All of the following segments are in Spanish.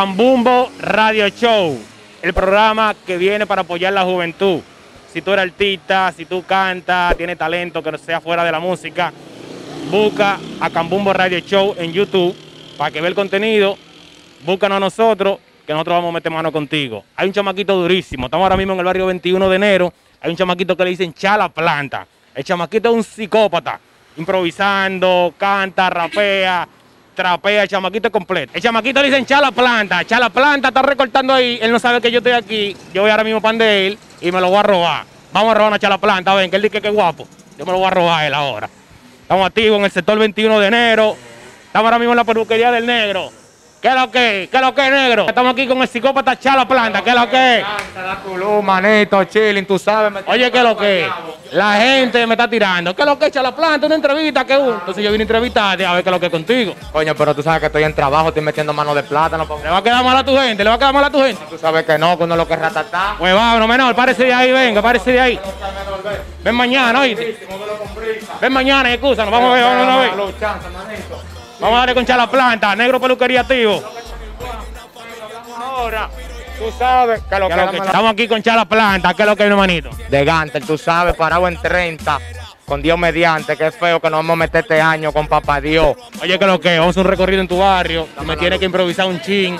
Cambumbo Radio Show, el programa que viene para apoyar la juventud. Si tú eres artista, si tú cantas, tienes talento que no sea fuera de la música, busca a Cambumbo Radio Show en YouTube para que vea el contenido. Búscanos a nosotros, que nosotros vamos a meter mano contigo. Hay un chamaquito durísimo. Estamos ahora mismo en el barrio 21 de enero. Hay un chamaquito que le dicen Chala Planta. El chamaquito es un psicópata. Improvisando, canta, rapea, trapea, el chamaquito completo. El chamaquito le dicen Chala Planta. Chala Planta está recortando ahí. Él no sabe que yo estoy aquí. Yo voy ahora mismo pan de él y me lo voy a robar. Vamos a robar una Chala Planta. Ven, que él dice que es guapo. Yo me lo voy a robar a él ahora. Estamos activos en el sector 21 de enero. Estamos ahora mismo en la peluquería del negro. ¿Qué es lo que? ¿Qué es lo que negro? Estamos aquí con el psicópata Chala Planta. ¿Qué es lo que? Culú, manito, chilling, tú sabes. me- Oye, ¿qué es lo que? La gente me está tirando. ¿Qué es lo que echa la planta? Una entrevista que uno. Entonces yo vine a entrevistarte a ver qué es lo que es contigo. Coño, pero tú sabes que estoy en trabajo, estoy metiendo mano de plátano. pa- ¿Le va a quedar mal a tu gente? ¿Le va a quedar mal a tu gente? Tú sabes que no, que uno lo que ratatá. Pues vámonos, menor, párese de ahí, venga, párese de ahí. Ven mañana, oíste. Ven mañana, excusa, vamos a ver, vamos a ver. Vamos a darle con Chala Planta, negro peluquería activo. Ahora, tú sabes que lo ¿Qué que, que- Estamos aquí con Chala Planta, ¿qué es lo que es, hermanito? De Gantel, tú sabes, parado en 30, con Dios mediante, que es feo que nos vamos a meter este año con papá Dios. Oye, ¿qué es lo que? es? Vamos a un recorrido en tu barrio. Me tienes que improvisar un chin.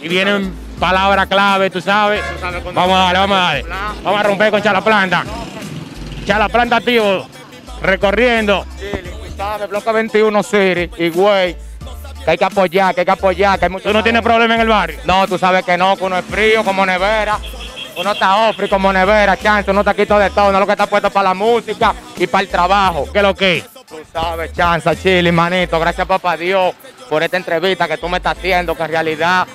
Y vienen palabras clave, tú sabes. Vamos a darle, vamos a darle. Vamos a romper con Chala Planta. Chala Planta activo. Recorriendo. Chilling, sabes, bloque 21 City, y güey, que hay que apoyar, que hay que apoyar, que hay mucho... Tú no tienes problema en el barrio. No, tú sabes que no, que uno es frío como nevera. Uno está ofri como nevera, chance, uno está quito de todo, uno lo que está puesto para la música y para el trabajo. ¿Qué es lo que? es? Tú sabes, chanza, chile, manito, gracias papá Dios por esta entrevista que tú me estás haciendo, que en realidad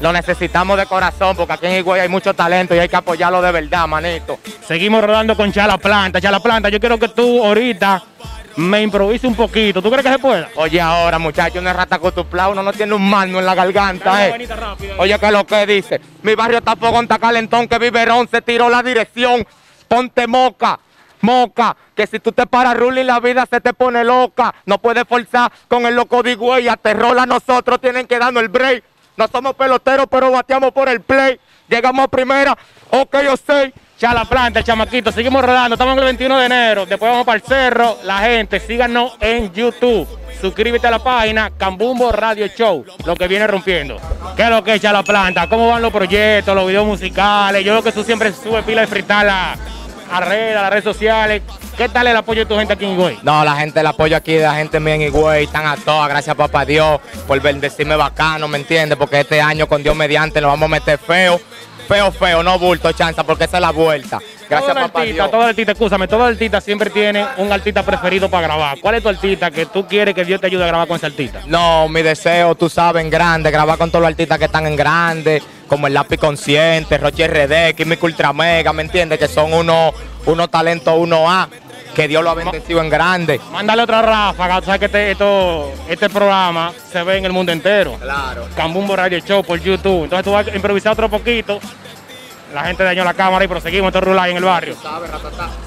lo necesitamos de corazón, porque aquí en Higüey hay mucho talento y hay que apoyarlo de verdad, manito. Seguimos rodando con Chala Planta. Chala Planta, yo quiero que tú ahorita me improvises un poquito. ¿Tú crees que se pueda? Oye, ahora, muchacho, uno es rata cutuplao, uno no tiene un mano en la garganta, eh. Oye, que lo que dice, mi barrio está fogón, está calentón, que Viverón se tiró la dirección. Ponte moca, moca, que si tú te paras ruling la vida se te pone loca. No puedes forzar con el loco de güey, aterrola a nosotros, tienen que darnos el break. No somos peloteros, pero bateamos por el play. Llegamos a primera, ok, yo sé. Chala Planta, el chamaquito, seguimos rodando, estamos en el 21 de enero, después vamos para el cerro, la gente, síganos en YouTube, suscríbete a la página Cambumbo Radio Show, lo que viene rompiendo. ¿Qué es lo que es Chala Planta? ¿Cómo van los proyectos, los videos musicales? Yo veo que tú siempre subes pila de frital a, a las redes sociales. ¿Qué tal el apoyo de tu gente aquí en Higüey? No, la gente, el apoyo aquí de la gente mía en Higüey, están a todas, gracias papá Dios por bendecirme bacano, ¿me entiendes? Porque este año con Dios mediante nos vamos a meter feo, feo, feo, no bulto, chanza, porque esa es la vuelta. Gracias todo papá artista, Dios. todo artista, escúchame, todo artista siempre tiene un artista preferido para grabar. ¿Cuál es tu artista que tú quieres que Dios te ayude a grabar con ese artista? No, mi deseo, tú sabes, en grande, grabar con todos los artistas que están en grande, como el Lápiz Consciente, Roche RD, Químico Ultra Mega, ¿me entiendes? Que son unos unos talentos 1A, que Dios lo ha bendecido en grande. Mándale otra ráfaga, tú sabes que este, esto, este programa se ve en el mundo entero. Claro. Cambumbo Radio Show por YouTube. Entonces tú vas a improvisar otro poquito. La gente dañó la cámara y proseguimos esto rular en el barrio.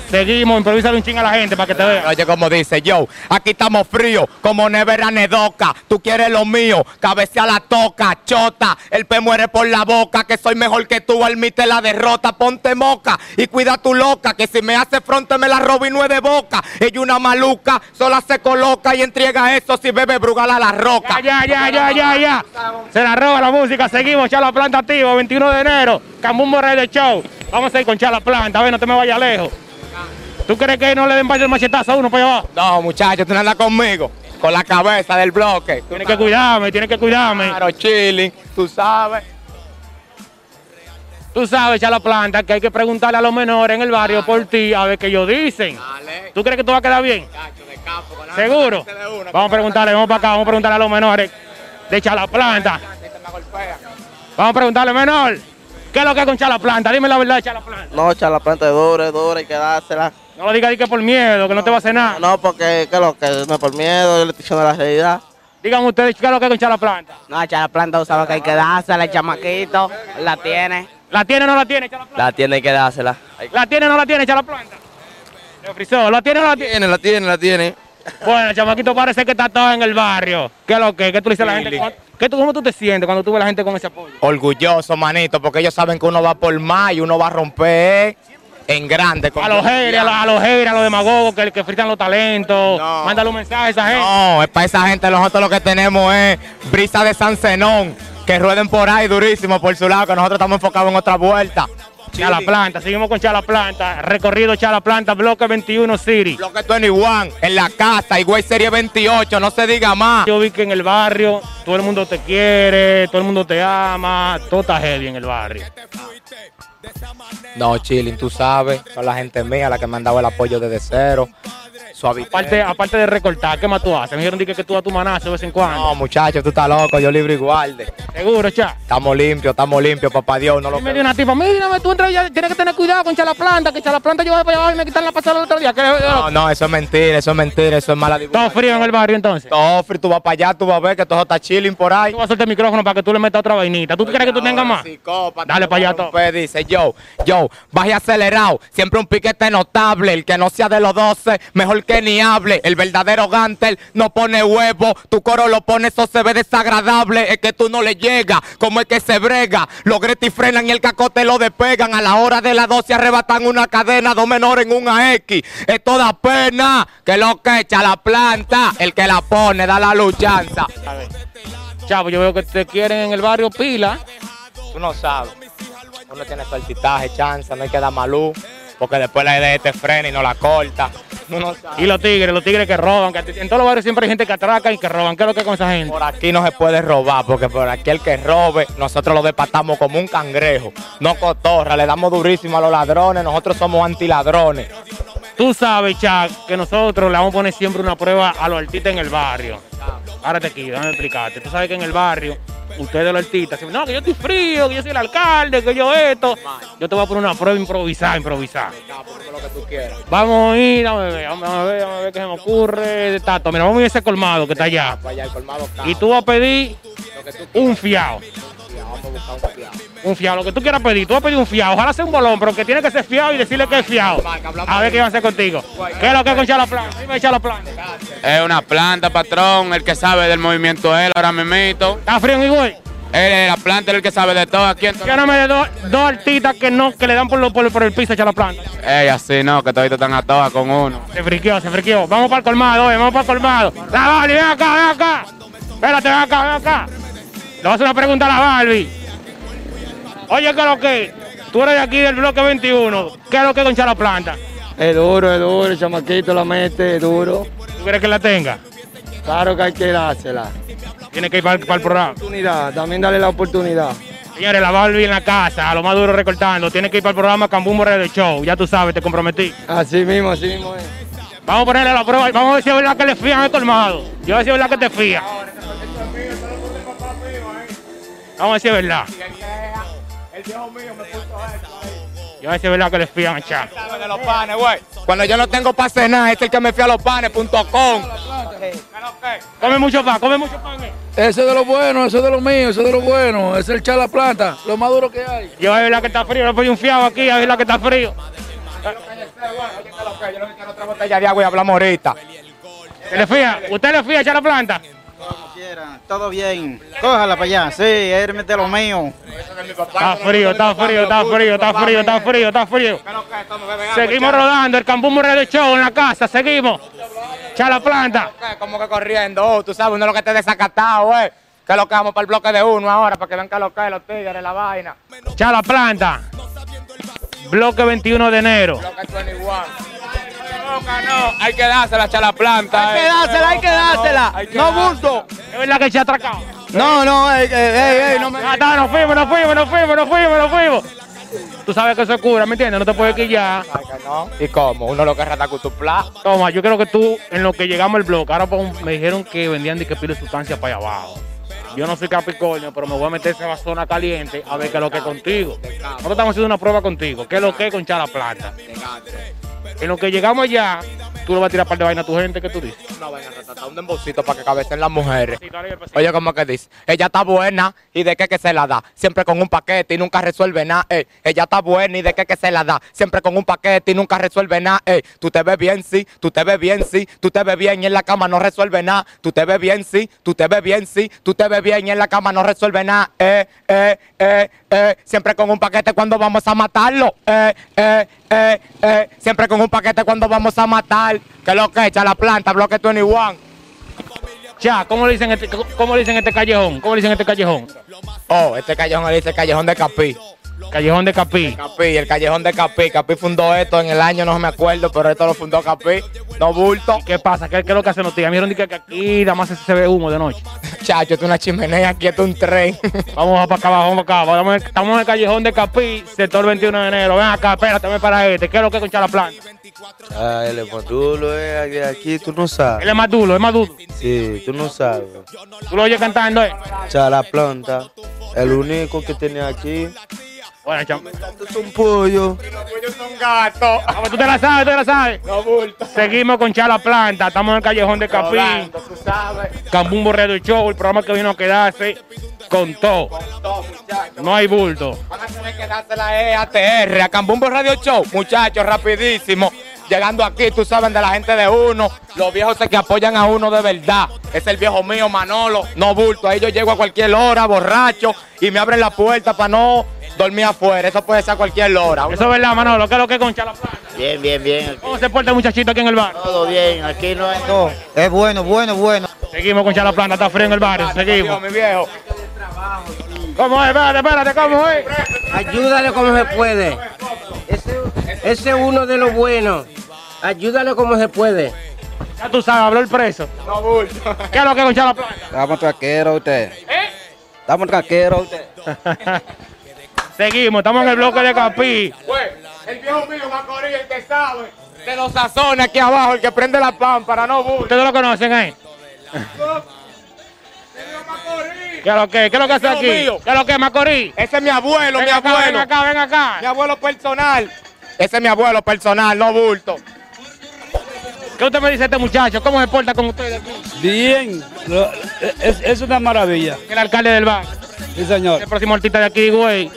Seguimos, improvisa un ching a la gente para que te vea. Oye, como dice yo, aquí estamos fríos, como nevera nedoca. Tú quieres lo mío, cabecea la toca, chota. El pe muere por la boca, que soy mejor que tú, admite la derrota. Ponte moca y cuida tu loca, que si me hace fronte me la robo y no es de boca. Ella una maluca, sola se coloca y entrega eso si bebe brugal a la roca. Ya, ya, ya, ya, ya. Se la roba la música. Seguimos, Chala Planta activo, 21 de enero. Cambumbo Radio Show. Vamos a ir con Chala Planta. A ver, no te me vayas lejos. ¿Tú crees que no le den varios machetazos a uno para allá? No, muchachos, tú no andas conmigo, con la cabeza del bloque. Tienes que cuidarme, tienes que cuidarme. Claro, chilling, tú sabes. Tú sabes, Chala Planta, que hay que preguntarle a los menores en el barrio por ti a ver qué ellos dicen. ¿Tú crees que tú vas a quedar bien? ¿Seguro? Vamos a preguntarle, vamos para acá, vamos a preguntarle a los menores de Chala Planta. Vamos a preguntarle, menor, ¿qué es lo que es con Chala Planta? Dime la verdad de Chala Planta. No, echar la planta es dura, es dura, hay que dársela. No lo digas di que por miedo, que no te va a hacer nada. No, porque, ¿qué es lo que? No es por miedo, yo le estoy diciendo la realidad. Díganme ustedes, ¿qué es lo que es con Chala Planta? No, echar la planta, tú sabes que hay que dársela, el chamaquito, la tiene. ¿La tiene o no la tiene, Chala Planta? La tiene que dársela. ¿La tiene o no la tiene, Chala Planta? Le ¿la tiene o no la tiene? Tiene, la tiene, la tiene. Bueno, chamaquito, parece que está todo en el barrio. ¿Qué es lo que? ¿Qué tú le dices a la gente? Chilling. cuando- ¿Qué tú, ¿Cómo tú te sientes cuando tú ves a la gente con ese apoyo? Orgulloso, manito, porque ellos saben que uno va por más y uno va a romper en grande. con A los haters, a los, a los haters, a los demagogos que, que fritan los talentos. No. Mándale un mensaje a esa gente. No, es para esa gente, nosotros lo que tenemos es brisa de San Zenón, que rueden por ahí durísimo por su lado, que nosotros estamos enfocados en otra vuelta. Chala Planta, seguimos con Chala Planta. Recorrido Chala Planta, bloque 21 City. Bloque 21, en la casa, Higüey Serie 28, no se diga más. Yo vi que en el barrio todo el mundo te quiere, todo el mundo te ama, todo está heavy en el barrio. No, Chilling, tú sabes, son la gente mía la que me han dado el apoyo desde cero. Suavité. Aparte, aparte de recortar, ¿qué más tú haces? Me dijeron di que, que tú das tu manazo de vez en cuando. No, muchachos, tú estás loco, yo libre y guarde. Seguro, cha. Estamos limpios, estamos limpios, papá Dios, no lo me dio una tipa, mírame, tú entras ya, tienes que tener cuidado con Chala Planta, que Chala Planta yo voy para allá y me quitan la pasada el otro día. No, no, eso es mentira, eso es mentira, eso es mala todo divulgación. frío en el barrio entonces. Todo frío, tú vas para allá, tú vas a ver que todo está chilling por ahí. Tú vas a soltar el micrófono para que tú le metas otra vainita. ¿Tú crees que tú tengas más? Psicópata, Dale te pa' allá, a todo. Dice yo, yo, baje acelerado, siempre un piquete notable. El que no sea de los 12, mejor que ni hable. El verdadero Gantel no pone huevo, tu coro lo pone, eso se ve desagradable. Es que tú no le llegas, como es que se brega. Los Greti frenan y el cacote lo despegan. A la hora de las 12 arrebatan una cadena, dos menores en un AX. Es toda pena que lo que echa la planta, el que la pone da la luchanza. A ver. Chavo, yo veo que te quieren en el barrio pila. Tú no sabes. Uno tiene soltitaje, chance, no hay que dar malú, porque después la idea te frena y no la corta. Uno. Y los tigres, los tigres que roban. Que en todos los barrios siempre hay gente que atraca y que roban. ¿Qué es lo que es con esa gente? Por aquí no se puede robar, porque por aquí el que robe, nosotros lo despatamos como un cangrejo. No cotorra, le damos durísimo a los ladrones, nosotros somos antiladrones. Tú sabes, Chuck, que nosotros le vamos a poner siempre una prueba a los artistas en el barrio. Ahora te aquí, déjame explicarte. Tú sabes que en el barrio, ustedes los artistas, siempre, no, que yo estoy frío, que yo soy el alcalde, que yo esto. Yo te voy a poner una prueba improvisada, improvisada. Vamos a ir, vamos a ver, vamos a ver, vamos a ver qué se me ocurre. Tato, mira, vamos a ir a ese colmado que está allá. El Y tú vas a pedir un quieras, vamos a buscar un fiado. Un fiado, lo que tú quieras pedir. Tú vas a pedir un fiado. Ojalá sea un bolón, pero que tiene que ser fiado y decirle que es fiado. A ver qué va a hacer contigo. ¿Qué es lo que es con Chala Plan? Dime Chala Plan. Es una planta, patrón, el que sabe del movimiento él, ahora mismito. ¿Está frío Higüey? Él es la planta, él el que sabe de todo aquí. Yo no me de dos, dos artistas que no, que le dan por, lo- por, por el piso a Chala Planta. Ey, así no, que toditos están a todas con uno. Se friqueó, se friqueó. Vamos para el colmado, oye, vamos para el colmado. La Barbie, ven acá, ven acá. Espérate, ven acá, ven acá. Le voy a hacer una pregunta a la Barbie. Oye, ¿qué es lo que? Tú eres de aquí del bloque 21. ¿Qué es lo que es con Chala Planta? Es duro, es duro, el chamaquito la mete, es duro. ¿Tú quieres que la tenga? Claro que hay que dársela. Tiene que ir para, para el programa. Oportunidad, también darle la oportunidad. Señores, la Barbie en la casa, a lo más duro recortando. Tiene que ir para el programa Cambumbo Radio Show. Ya tú sabes, te comprometí. Así mismo, así mismo es. Vamos a ponerle la prueba. Vamos a ver si es verdad que le fían el colmado. Yo a ver si es verdad que te fía. Vamos a ver si es verdad. Yo a ver si es verdad que le fían a Chá. de los panes, güey. Cuando yo no tengo para cenar, es el que me fui a los panes.com. Come mucho pan, come mucho pan. eh. Ese es de lo bueno, ese es de lo mío, ese es de lo bueno. Es el chala planta, lo más duro que hay. Yo a ver verdad que está frío. Le pongo un fiado aquí, a ver verdad que está frío. Yo no quiero otra botella de agua y hablamos ahorita. ¿Se le fía? ¿Usted le fía a echar la planta? Todo bien. Cójala para allá. Sí, él mete lo mío. Está frío, está frío, está frío, está frío, está frío, está frío. Seguimos rodando el Cambumbo Radio Show en la casa, seguimos. Echa la planta. Como que corriendo, oh, tú sabes, uno lo que te desacatado, güey. Que lo que vamos para el bloque de uno ahora, para que vean que lo que los tigres, la vaina. Echa la planta. Bloque 21 de enero. Bloque 21. No, hay que dársela, echar la planta. Hay que dársela, hay que dársela. No bulto. Es verdad que se ha atracado. No, no, ey, ey, ey, no me. Ya está, nos fuimos, nos fuimos, nos fuimos, nos fuimos, nos fuimos. Tú sabes que eso es cura, ¿me entiendes? No te puedes quillar. No. ¿Y cómo? Uno lo que rata con tu plan. Toma, yo creo que tú, en lo que llegamos al bloque, ahora pon- me dijeron que vendían de que pile sustancia para allá abajo. Yo no soy Capricornio, pero me voy a meter esa zona caliente a ver qué es lo que es contigo. Nosotros estamos haciendo una prueba contigo. ¿Qué es lo que es con Chala Plata? En lo que llegamos allá, tú le vas a tirar par de vaina a tu gente, ¿qué tú dices? Una vaina ratata, un dembocito para que cabecen las mujeres. Pues. Oye, ¿cómo que dice? Ella está buena y de qué que se la da. Siempre con un paquete y nunca resuelve nada. ey. Ella está buena y de qué que se la da. Siempre con un paquete y nunca resuelve nada. ey. Tú te ves bien, sí. Tú te ves bien, sí. Tú te ves bien y en la cama no resuelve nada. Tú te ves bien, sí. Tú te ves bien, sí. Tú te ves bien y en la cama no resuelve nada. Eh, eh, eh, eh. Siempre con un paquete cuando vamos a matarlo. Eh, eh, eh, eh. Siempre con un paquete cuando vamos a matar. Que lo que echa la planta, bloque 21. Ya, ¿cómo le dicen este, cómo le dicen este callejón? ¿Cómo le dicen este callejón? Oh, este callejón le dice callejón de Capí. Callejón de Capí. Capí, el callejón de Capí. Capí fundó esto en el año, no me acuerdo, pero esto lo fundó Capí. No bulto. ¿Qué pasa? ¿Qué, qué es lo que hacen los tigres? Me dijeron que aquí nada más se ve humo de noche. Chacho, esto es una chimenea, aquí esto es un tren. Vamos para acá abajo, vamos para acá. Vamos, estamos en el callejón de Capí, sector 21 de enero. Ven acá, espérate, ven para este. ¿Qué es lo que es con Chalaplanta? Ah, él es modulo, eh, aquí, aquí tú no sabes. Él es más duro, es más duro. Sí, tú no sabes. Tú lo oyes cantando, ¿eh? Chala planta, el único que tenía aquí. Bueno, cham. Esto es un pollo. Ellos son gatos. Ah, pues tú te la sabes, tú te la sabes. No bulto. Seguimos con Chala Planta, estamos en el callejón de Capí. Tú sabes. Cambumbo Radio Show, el programa que vino a quedarse con todo. Todo, muchachos. No hay bulto. Van a tener que dársela a ATR, a Cambumbo Radio Show. Muchachos, rapidísimo. Llegando aquí, tú sabes, de la gente de uno. Los viejos se que apoyan a uno de verdad. Es el viejo mío, Manolo. No bulto. Ahí yo llego a cualquier hora, borracho, y me abren la puerta para no dormir afuera. Eso puede ser a cualquier hora. Eso es verdad, Manolo. ¿Qué es lo que es con Chala Planta? Bien, bien, bien. ¿Cómo se porta el muchachito aquí en el bar? Todo bien, aquí no hay no. Es bueno, bueno, bueno. Seguimos con Chala Planta, está frío en el barrio. Seguimos. mi viejo. ¿Cómo es? Espérate, espérate, ¿cómo es? Ayúdale como se puede. Ese, es uno de los buenos. Ayúdale como se puede. Ya tú sabes, habló el preso. No bulto. ¿Qué es lo que es con Chala Planta? Estamos traqueros usted. ¿Eh? Estamos traqueros usted. Seguimos, estamos en el bloque de Capí. Güey, el viejo mío, Macorís, el que sabe. De los sazones aquí abajo, el que prende la pámpara, no bulto. ¿Ustedes lo conocen ahí? ¿Qué es lo que? ¿Qué es lo que hace aquí? mío. ¿Qué es lo que es Macorís? Ese es mi abuelo, Ven mi acá, abuelo. ven acá, ven acá. Mi abuelo personal. Ese es mi abuelo personal, no bulto. ¿Qué usted me dice este muchacho? ¿Cómo se porta con ustedes aquí? Bien, lo- es, es una maravilla. El alcalde del bar. Sí, señor. El próximo artista de aquí, güey.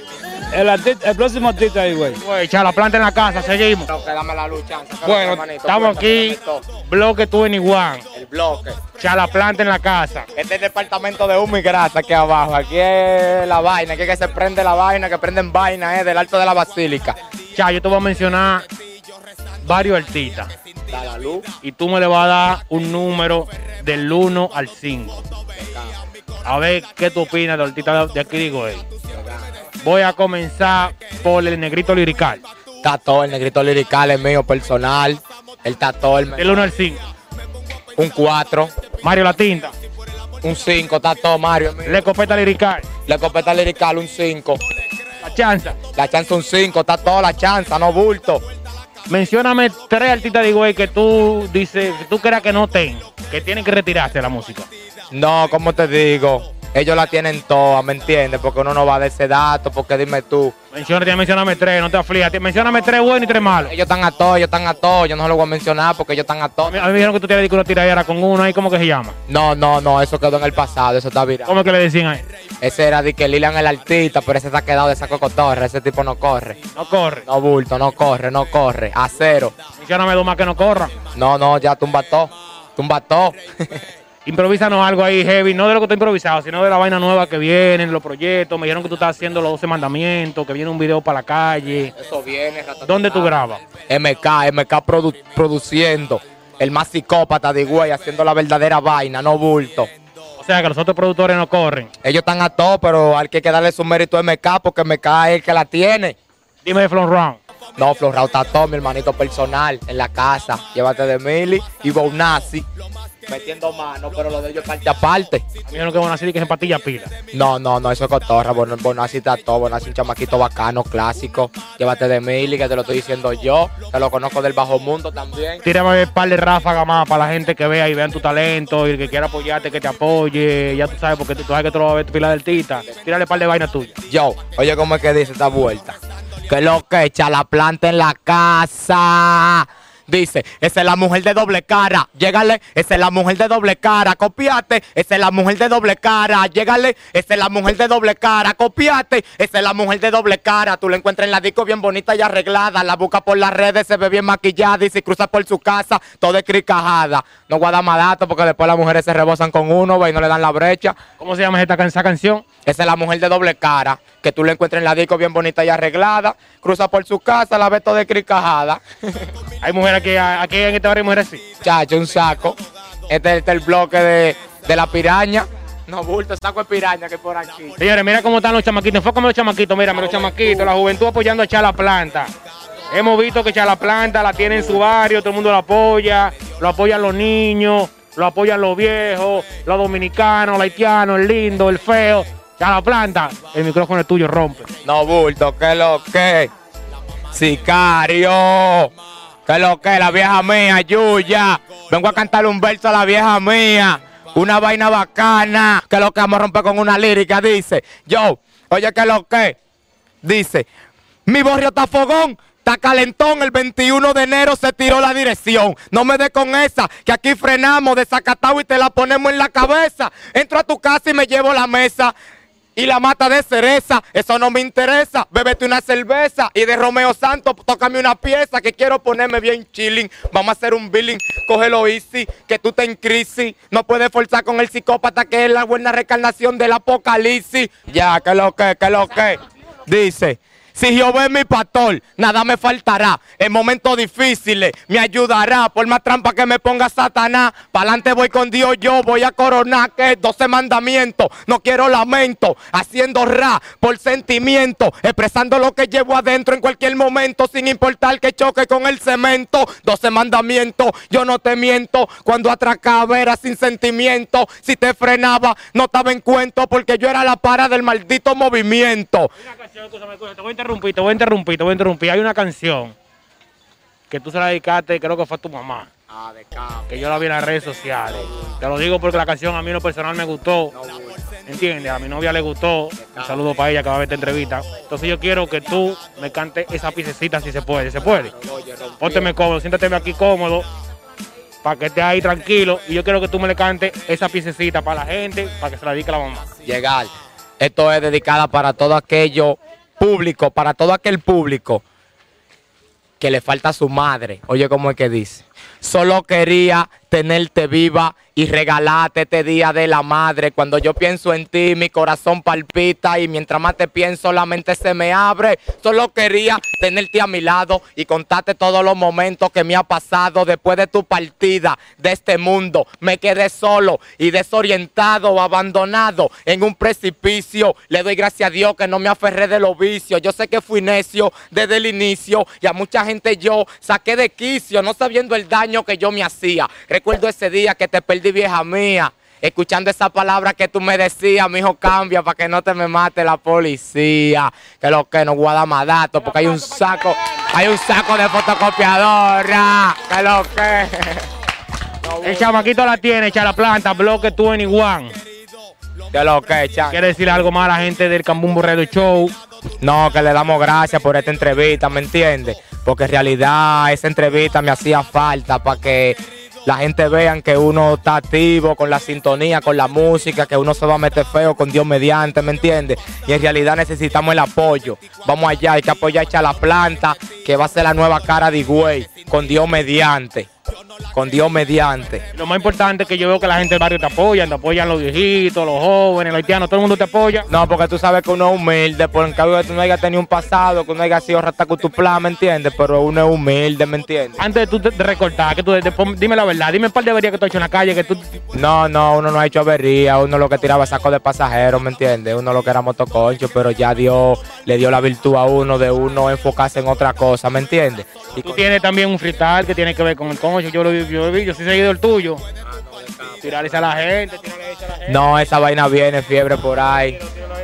El, artista- el próximo artista ahí, güey. Güey, la planta en la casa, seguimos. No, que dame la lucha. Bueno, estamos aquí, bloque 21. El bloque. La planta en la casa. Este es el departamento de humo y grasa aquí abajo. Aquí es la vaina, aquí es que se prende la vaina, que prenden vaina, eh, del alto de la basílica. Ya, yo te voy a mencionar varios artistas. Y tú me le vas a dar un número del 1 al 5. A ver qué tú opinas de los artistas de aquí, digo, eh. Voy a comenzar por el negrito lirical. Tato, el negrito lirical es mío personal. El tato, el Del 1 al 5. un 4, Mario La Tinta. un 5, tato, Mario. La escopeta lirical. La escopeta lirical, un 5. La chanza. La chanza, un 5, está toda la chanza, no bulto. Mencióname tres artistas de güey que tú dices, que tú creas que no ten, que tienen que retirarse de la música. No, como te digo, ellos la tienen toda, ¿me entiendes? Porque uno no va de ese dato, porque dime tú. Menciónate, mencióname tres, no te aflijas. Mencióname tres buenos y tres malos. Ellos están a todos, ellos están a todos, yo no lo voy a mencionar porque ellos están a todos. a mí me dijeron que tú tienes una tiradera con uno ahí, ¿cómo que se llama? No, no, no, eso quedó en el pasado, eso está virado. ¿Cómo que le decían ahí? Ese era de que Lilian el artista, pero ese se ha quedado de saco cotorre, ese tipo no corre. No corre. No bulto, no corre, no corre, a cero. Mencióname dos más que no corran. No, no, ya tumba todo, tumba todo. Improvísanos algo ahí heavy, no de lo que está improvisado, sino de la vaina nueva que vienen, los proyectos. Me dijeron que tú estás haciendo los 12 mandamientos, que viene un video para la calle. Eso viene, ratatata. ¿Dónde tú grabas? MK, MK produ- produciendo. El más psicópata de güey, haciendo la verdadera vaina, no bulto. O sea, que los otros productores no corren. Ellos están a todo, pero hay que darle su mérito a MK porque MK es el que la tiene. Dime de Flon Round. No, Florao está todo, mi hermanito personal, en la casa. Llévate de Mili y Bonazzi. Metiendo mano, pero lo de ellos parte aparte. Dijeron que van a decir que es en patilla pila. No, no, no, eso es cotorra. Bon- Bonazzi está todo. Bonazzi es un chamaquito bacano, clásico. Llévate de Mili, que te lo estoy diciendo yo. Que lo conozco del bajo mundo también. Tírame un par de ráfagas más para la gente que vea y vean tu talento y el que quiera apoyarte, que te apoye. Ya tú sabes, porque tú sabes que tú lo vas a ver tu pila del tita. Tírale un par de vainas tuyas. Yo, oye, ¿cómo es que dice esta vuelta? Que lo que echa la planta en la casa. Dice, esa es la mujer de doble cara. Llégale, esa es la mujer de doble cara. Copiate, esa es la mujer de doble cara. Llégale, esa es la mujer de doble cara. Copiate, esa es la mujer de doble cara. Tú la encuentras en la disco bien bonita y arreglada. La busca por las redes, se ve bien maquillada. Y si cruza por su casa, todo es cricajada. No guarda más datos porque después las mujeres se rebosan con uno ve, y no le dan la brecha. ¿Cómo se llama esta, esa canción? Esa es la mujer de doble cara, que tú la encuentras en la disco bien bonita y arreglada, cruza por su casa, la ves toda cricajada. Hay mujeres aquí, aquí en este barrio hay mujeres así. Chacho, un saco. Este, este es el bloque de, de la piraña. No, bulto, saco de piraña que por aquí. Señores, mira cómo están los chamaquitos. Enfócame los chamaquitos, mírame los chamaquitos, la juventud apoyando a Chala Planta. Hemos visto que Chala Planta la tiene en su barrio, todo el mundo la apoya, lo apoyan los niños, lo apoyan los viejos, los dominicanos, los haitianos, el lindo, el feo. Chala Planta, el micrófono es tuyo, rompe. No, bulto, que lo que. Sicario. Que lo que, la vieja mía, Yuya. Vengo a cantarle un verso a la vieja mía. Una vaina bacana. Que lo que vamos a romper con una lírica. Dice, yo, oye, que lo que. Dice, mi barrio está fogón. Está calentón, el 21 de enero se tiró la dirección. No me dé con esa, que aquí frenamos desacatado y te la ponemos en la cabeza. Entro a tu casa y me llevo la mesa y la mata de cereza. Eso no me interesa. Bébete una cerveza y de Romeo Santos, tócame una pieza que quiero ponerme bien chilling. Vamos a hacer un billing, cógelo easy, que tú estás en crisis. No puedes forzar con el psicópata que es la buena reencarnación del apocalipsis. Ya, que lo que, que lo que. Dice. Si Jehová es mi pastor, nada me faltará. En momentos difíciles me ayudará. Por más trampa que me ponga Satanás, pa'lante voy con Dios, yo voy a coronar que es 12 mandamientos. No quiero lamento, haciendo ra por sentimiento, expresando lo que llevo adentro en cualquier momento, sin importar que choque con el cemento. 12 mandamientos, yo no te miento. Cuando atracaba era sin sentimiento. Si te frenaba, no estaba en cuento porque yo era la para del maldito movimiento. Canción, te voy a interrumpir, te voy a interrumpir. Hay una canción que tú se la dedicaste, creo que fue a tu mamá. Que yo la vi en las redes sociales. Te lo digo porque la canción a mí lo personal me gustó. ¿Entiendes? A mi novia le gustó. Un saludo para ella que va a ver esta entrevista. Entonces yo quiero que tú me cantes esa piececita si se puede. ¿Se puede? Pónteme cómodo, siéntate aquí cómodo. Para que estés ahí tranquilo. Y yo quiero que tú me le cantes esa piececita para la gente, para que se la dedique a la mamá. llegar. Esto es dedicada para todo aquello público, para todo aquel público que le falta a su madre. Oye, ¿cómo es que dice? Solo quería tenerte viva y regalarte este día de la madre. Cuando yo pienso en ti, mi corazón palpita y mientras más te pienso, la mente se me abre. Solo quería tenerte a mi lado y contarte todos los momentos que me ha pasado después de tu partida de este mundo. Me quedé solo y desorientado, abandonado en un precipicio. Le doy gracias a Dios que no me aferré de los vicios. Yo sé que fui necio desde el inicio y a mucha gente yo saqué de quicio, no sabiendo el daño que yo me hacía. Recuerdo ese día que te perdí, vieja mía. Escuchando esa palabra que tú me decías, mi hijo, cambia para que no te me mate la policía. Que lo que no guarda más datos, porque hay un saco, hay un saco de fotocopiadora. Que lo que. El chamaquito la tiene, echa la planta, bloque 21. Que lo que, cha. Quiere decir algo más a la gente del Cambumbo Radio Show. No, que le damos gracias por esta entrevista, ¿me entiendes? Porque en realidad esa entrevista me hacía falta para que la gente vean que uno está activo con la sintonía, con la música, que uno se va a meter feo con Dios mediante, ¿me entiendes? Y en realidad necesitamos el apoyo. Vamos allá, hay que apoyar a la planta, que va a ser la nueva cara de Higüey, con Dios mediante. Con Dios mediante. Lo más importante es que yo veo que la gente del barrio te apoya, te apoyan los viejitos, los jóvenes, los haitianos, todo el mundo te apoya. No, porque tú sabes que uno es humilde, por en cambio que tú no hayas tenido un pasado, que uno haya sido plan, ¿me entiendes? Pero uno es humilde, ¿me entiendes? Antes de tú de, de recortar, que tú de- de- dime la verdad, dime un par de averías que tú has hecho en la calle, que tú... No, no, uno no ha hecho avería, uno lo que tiraba saco de pasajeros, ¿me entiendes? Uno lo que era motoconcho, pero ya Dios le dio la virtud a uno de uno enfocarse en otra cosa, ¿me entiendes? Y Tú tienes también un freestyle que tiene que ver con el concho, yo lo vi, yo lo vi, yo soy seguido el tuyo. Tirarle a la gente, tirarle a la gente. No, esa vaina viene, fiebre por ahí.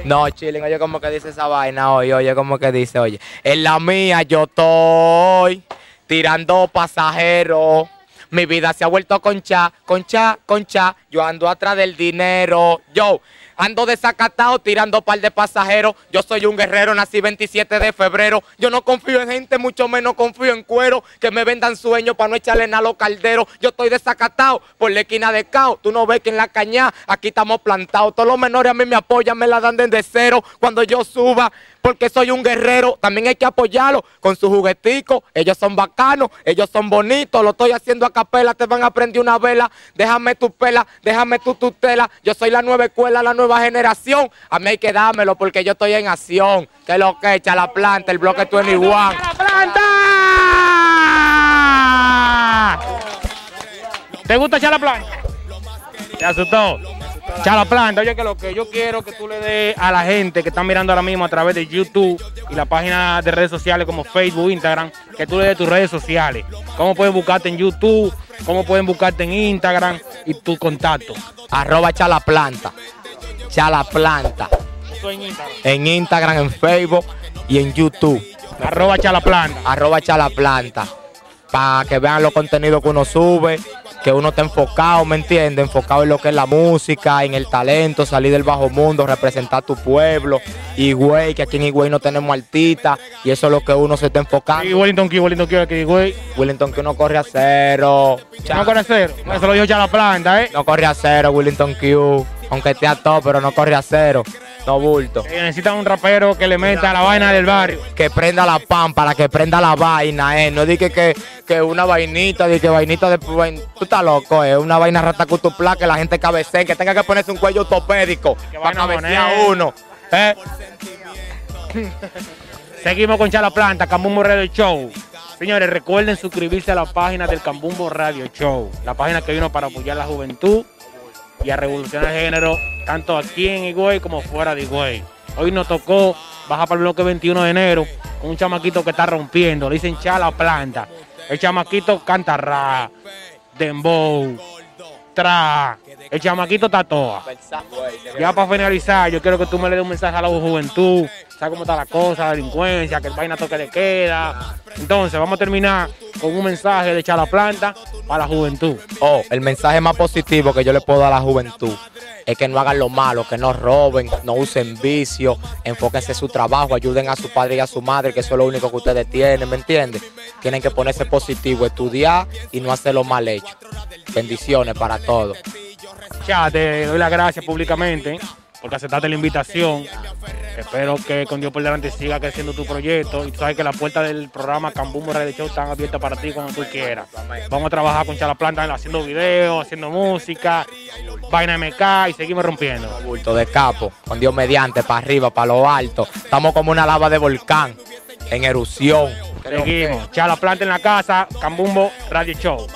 No, chilling, oye como que dice esa vaina hoy, oye como que dice, oye. En la mía yo estoy tirando pasajeros. Mi vida se ha vuelto concha, concha, concha. Yo ando atrás del dinero. Yo, Ando desacatado tirando par de pasajeros. Yo soy un guerrero, nací 27 de febrero. Yo no confío en gente, mucho menos confío en cuero. Que me vendan sueños para no echarle nada a los calderos. Yo estoy desacatado por la esquina de cao. Tú no ves que en la caña aquí estamos plantados. Todos los menores a mí me apoyan, me la dan desde cero. Cuando yo suba, porque soy un guerrero. También hay que apoyarlo con sus jugueticos. Ellos son bacanos, ellos son bonitos. Lo estoy haciendo a capela, te van a prender una vela. Déjame tu pela, déjame tu tutela. Yo soy la nueva escuela, la nueva generación. A mí hay que dármelo porque yo estoy en acción. Que lo que echa la planta, el bloque 21. ¡La planta! ¿Te gusta echar la planta? ¿Te asustó? Echar la planta. Oye, que lo que yo quiero que tú le des a la gente que está mirando ahora mismo a través de YouTube y la página de redes sociales como Facebook, Instagram, que tú le des tus redes sociales. ¿Cómo pueden buscarte en YouTube? ¿Cómo pueden buscarte en Instagram? Y tu contacto. Arroba echa la planta. Echa la planta. Eso en Instagram. En Instagram, en Facebook y en YouTube. Arroba echar la planta. arroba echa la planta, para que vean los contenidos que uno sube, que uno está enfocado, ¿me entiendes? Enfocado en lo que es la música, en el talento, salir del bajo mundo, representar tu pueblo. Y güey, que aquí en Higüey no tenemos artistas, y eso es lo que uno se está enfocando. Y Wellington Q, Wellington que güey. Willington que uno corre a cero. No con cero. Eso lo dijo echar la planta, ¿eh? No corre a cero, Willington Q. Aunque esté a todo, pero no corre a cero. No bulto. Necesitan un rapero que le meta la vaina del barrio. que prenda la pan para que prenda la vaina, eh. No dije que, que una vainita, de que vainita de tú estás loco, eh. Una vaina ratacutupla que la gente cabecee, que tenga que ponerse un cuello ortopédico Que para cabecear moneda. uno. Eh. Seguimos con Chala Planta, Cambumbo Radio Show. Señores, recuerden suscribirse a la página del Cambumbo Radio Show, la página que vino para apoyar la juventud y a revolucionar el género, tanto aquí en Higüey como fuera de Higüey. Hoy nos tocó bajar para el bloque 21 de enero con un chamaquito que está rompiendo, le dicen Chala Planta. El chamaquito canta ra, dembow, tra, el chamaquito tatoa. Ya para finalizar, yo quiero que tú me le des un mensaje a la juventud, sabes cómo está la cosa, la delincuencia, que el vaina toque de queda. Entonces, vamos a terminar con un mensaje de echar la planta para la juventud. Oh, el mensaje más positivo que yo le puedo dar a la juventud es que no hagan lo malo, que no roben, no usen vicio, enfóquense en su trabajo, ayuden a su padre y a su madre, que eso es lo único que ustedes tienen, ¿me entienden? Tienen que ponerse positivo, estudiar y no hacerlo mal hecho. Bendiciones para todos. Ya, te doy las gracias públicamente porque aceptaste la invitación. Espero que con Dios por delante siga creciendo tu proyecto. Y tú sabes que las puertas del programa Cambumbo Radio Show están abiertas para ti cuando tú quieras. Vamos a trabajar con Chala Planta haciendo videos, haciendo música, vaina MK y seguimos rompiendo. Bulto de capo, con Dios mediante, para arriba, para lo alto. Estamos como una lava de volcán, en erupción. Seguimos. Chala Planta en la casa, Cambumbo Radio Show.